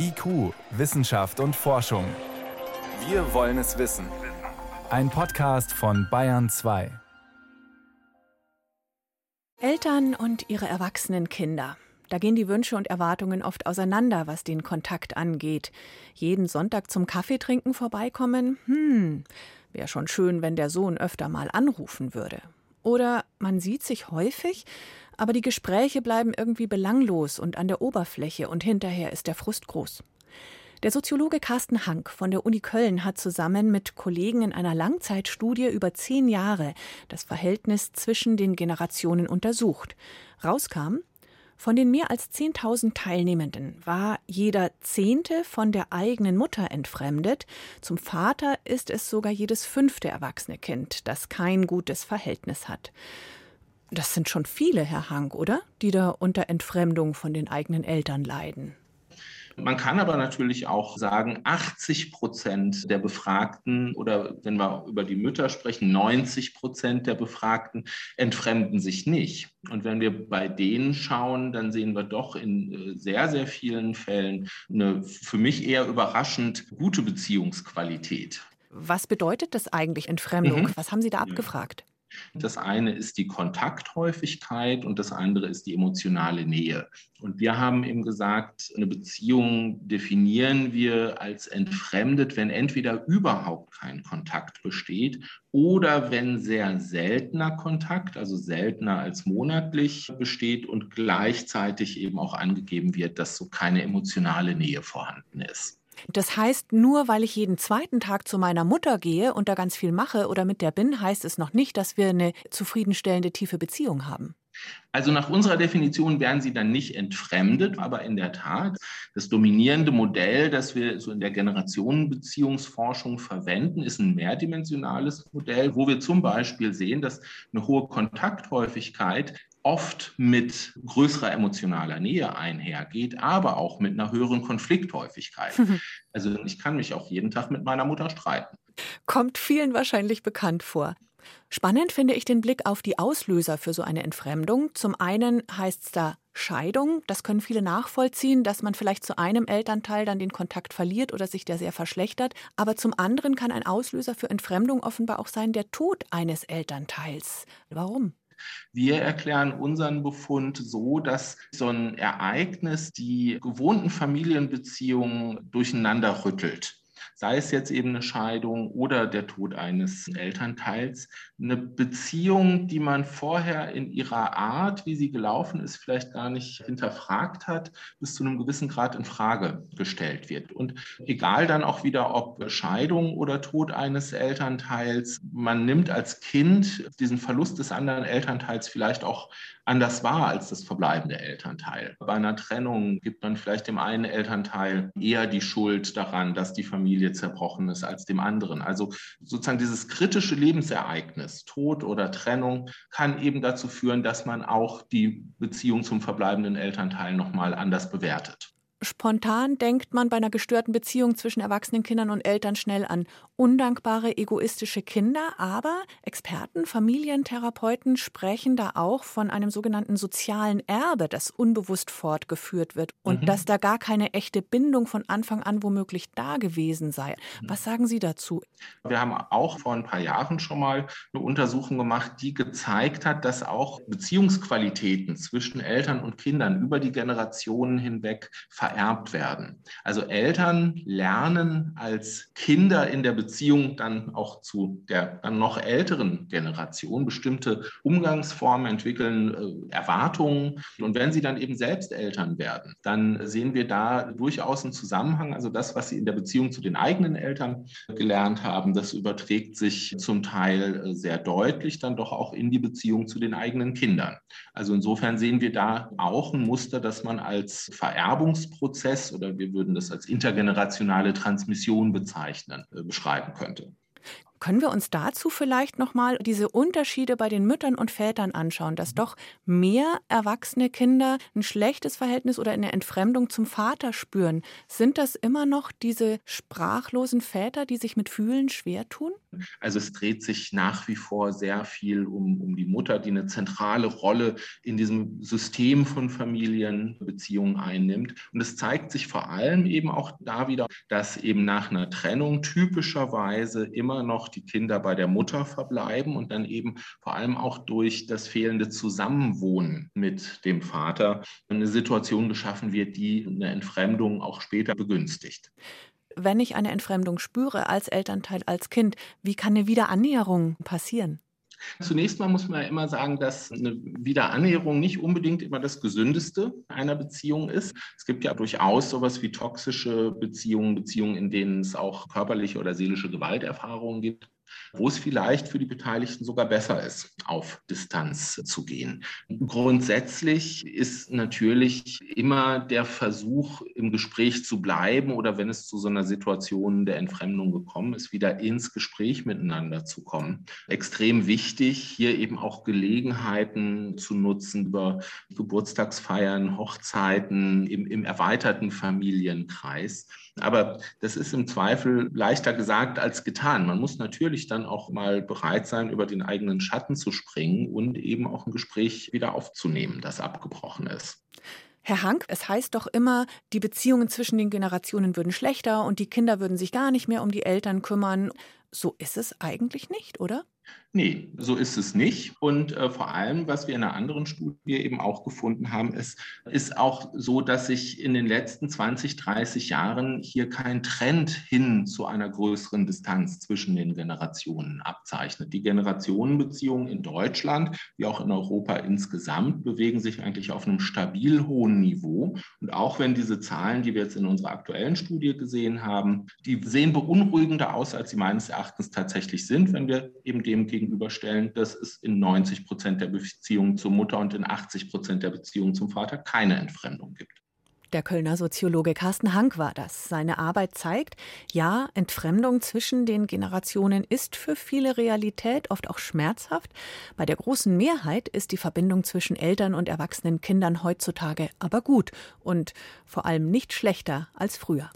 IQ, Wissenschaft und Forschung. Wir wollen es wissen. Ein Podcast von Bayern 2. Eltern und ihre erwachsenen Kinder. Da gehen die Wünsche und Erwartungen oft auseinander, was den Kontakt angeht. Jeden Sonntag zum Kaffeetrinken vorbeikommen? Hm, wäre schon schön, wenn der Sohn öfter mal anrufen würde. Oder man sieht sich häufig, aber die Gespräche bleiben irgendwie belanglos und an der Oberfläche und hinterher ist der Frust groß. Der Soziologe Carsten Hank von der Uni Köln hat zusammen mit Kollegen in einer Langzeitstudie über zehn Jahre das Verhältnis zwischen den Generationen untersucht. Rauskam, von den mehr als 10.000 Teilnehmenden war jeder Zehnte von der eigenen Mutter entfremdet. Zum Vater ist es sogar jedes fünfte erwachsene Kind, das kein gutes Verhältnis hat. Das sind schon viele, Herr Hank, oder? Die da unter Entfremdung von den eigenen Eltern leiden. Man kann aber natürlich auch sagen, 80 Prozent der Befragten oder wenn wir über die Mütter sprechen, 90 Prozent der Befragten entfremden sich nicht. Und wenn wir bei denen schauen, dann sehen wir doch in äh, sehr, sehr vielen Fällen eine für mich eher überraschend gute Beziehungsqualität. Was bedeutet das eigentlich Entfremdung? Mhm. Was haben Sie da abgefragt? Das eine ist die Kontakthäufigkeit und das andere ist die emotionale Nähe. Und wir haben eben gesagt, eine Beziehung definieren wir als entfremdet, wenn entweder überhaupt kein Kontakt besteht oder wenn sehr seltener Kontakt, also seltener als monatlich besteht und gleichzeitig eben auch angegeben wird, dass so keine emotionale Nähe vorhanden ist. Das heißt, nur weil ich jeden zweiten Tag zu meiner Mutter gehe und da ganz viel mache oder mit der bin, heißt es noch nicht, dass wir eine zufriedenstellende tiefe Beziehung haben. Also nach unserer Definition werden sie dann nicht entfremdet, aber in der Tat das dominierende Modell, das wir so in der Generationenbeziehungsforschung verwenden, ist ein mehrdimensionales Modell, wo wir zum Beispiel sehen, dass eine hohe Kontakthäufigkeit oft mit größerer emotionaler Nähe einhergeht, aber auch mit einer höheren Konflikthäufigkeit. Also ich kann mich auch jeden Tag mit meiner Mutter streiten. Kommt vielen wahrscheinlich bekannt vor. Spannend finde ich den Blick auf die Auslöser für so eine Entfremdung. Zum einen heißt es da Scheidung. Das können viele nachvollziehen, dass man vielleicht zu einem Elternteil dann den Kontakt verliert oder sich der sehr verschlechtert. Aber zum anderen kann ein Auslöser für Entfremdung offenbar auch sein der Tod eines Elternteils. Warum? Wir erklären unseren Befund so, dass so ein Ereignis die gewohnten Familienbeziehungen durcheinander rüttelt sei es jetzt eben eine Scheidung oder der Tod eines Elternteils, eine Beziehung, die man vorher in ihrer Art, wie sie gelaufen ist, vielleicht gar nicht hinterfragt hat, bis zu einem gewissen Grad in Frage gestellt wird. Und egal dann auch wieder, ob Scheidung oder Tod eines Elternteils, man nimmt als Kind diesen Verlust des anderen Elternteils vielleicht auch anders wahr als das verbleibende Elternteil. Bei einer Trennung gibt man vielleicht dem einen Elternteil eher die Schuld daran, dass die Familie zerbrochen ist, als dem anderen. Also sozusagen dieses kritische Lebensereignis, Tod oder Trennung, kann eben dazu führen, dass man auch die Beziehung zum verbleibenden Elternteil nochmal anders bewertet. Spontan denkt man bei einer gestörten Beziehung zwischen erwachsenen Kindern und Eltern schnell an undankbare, egoistische Kinder, aber Experten, Familientherapeuten sprechen da auch von einem sogenannten sozialen Erbe, das unbewusst fortgeführt wird und mhm. dass da gar keine echte Bindung von Anfang an womöglich da gewesen sei. Mhm. Was sagen Sie dazu? Wir haben auch vor ein paar Jahren schon mal eine Untersuchung gemacht, die gezeigt hat, dass auch Beziehungsqualitäten zwischen Eltern und Kindern über die Generationen hinweg verändert vererbt werden. Also Eltern lernen als Kinder in der Beziehung dann auch zu der dann noch älteren Generation bestimmte Umgangsformen entwickeln, äh, Erwartungen. Und wenn sie dann eben selbst Eltern werden, dann sehen wir da durchaus einen Zusammenhang. Also das, was sie in der Beziehung zu den eigenen Eltern gelernt haben, das überträgt sich zum Teil äh, sehr deutlich dann doch auch in die Beziehung zu den eigenen Kindern. Also insofern sehen wir da auch ein Muster, das man als Vererbungsprozess Prozess oder wir würden das als intergenerationale Transmission bezeichnen, äh, beschreiben könnte. Können wir uns dazu vielleicht nochmal diese Unterschiede bei den Müttern und Vätern anschauen, dass doch mehr erwachsene Kinder ein schlechtes Verhältnis oder eine Entfremdung zum Vater spüren? Sind das immer noch diese sprachlosen Väter, die sich mit Fühlen schwer tun? Also es dreht sich nach wie vor sehr viel um, um die Mutter, die eine zentrale Rolle in diesem System von Familienbeziehungen einnimmt. Und es zeigt sich vor allem eben auch da wieder, dass eben nach einer Trennung typischerweise immer noch die Kinder bei der Mutter verbleiben und dann eben vor allem auch durch das fehlende Zusammenwohnen mit dem Vater eine Situation geschaffen wird, die eine Entfremdung auch später begünstigt wenn ich eine Entfremdung spüre als Elternteil, als Kind, wie kann eine Wiederannäherung passieren? Zunächst mal muss man ja immer sagen, dass eine Wiederannäherung nicht unbedingt immer das Gesündeste einer Beziehung ist. Es gibt ja durchaus sowas wie toxische Beziehungen, Beziehungen, in denen es auch körperliche oder seelische Gewalterfahrungen gibt wo es vielleicht für die Beteiligten sogar besser ist, auf Distanz zu gehen. Grundsätzlich ist natürlich immer der Versuch, im Gespräch zu bleiben oder wenn es zu so einer Situation der Entfremdung gekommen ist, wieder ins Gespräch miteinander zu kommen. Extrem wichtig, hier eben auch Gelegenheiten zu nutzen über Geburtstagsfeiern, Hochzeiten im, im erweiterten Familienkreis aber das ist im Zweifel leichter gesagt als getan. Man muss natürlich dann auch mal bereit sein, über den eigenen Schatten zu springen und eben auch ein Gespräch wieder aufzunehmen, das abgebrochen ist. Herr Hank, es heißt doch immer, die Beziehungen zwischen den Generationen würden schlechter und die Kinder würden sich gar nicht mehr um die Eltern kümmern. So ist es eigentlich nicht, oder? Nee, so ist es nicht. Und äh, vor allem, was wir in einer anderen Studie eben auch gefunden haben, ist, ist auch so, dass sich in den letzten 20, 30 Jahren hier kein Trend hin zu einer größeren Distanz zwischen den Generationen abzeichnet. Die Generationenbeziehungen in Deutschland, wie auch in Europa insgesamt, bewegen sich eigentlich auf einem stabil hohen Niveau. Und auch wenn diese Zahlen, die wir jetzt in unserer aktuellen Studie gesehen haben, die sehen beunruhigender aus, als sie meines Erachtens tatsächlich sind, wenn wir eben dem gegenüberstellen, dass es in 90 Prozent der Beziehungen zur Mutter und in 80 Prozent der Beziehungen zum Vater keine Entfremdung gibt. Der Kölner Soziologe Carsten Hank war das. Seine Arbeit zeigt, ja, Entfremdung zwischen den Generationen ist für viele Realität, oft auch schmerzhaft. Bei der großen Mehrheit ist die Verbindung zwischen Eltern und erwachsenen Kindern heutzutage aber gut und vor allem nicht schlechter als früher.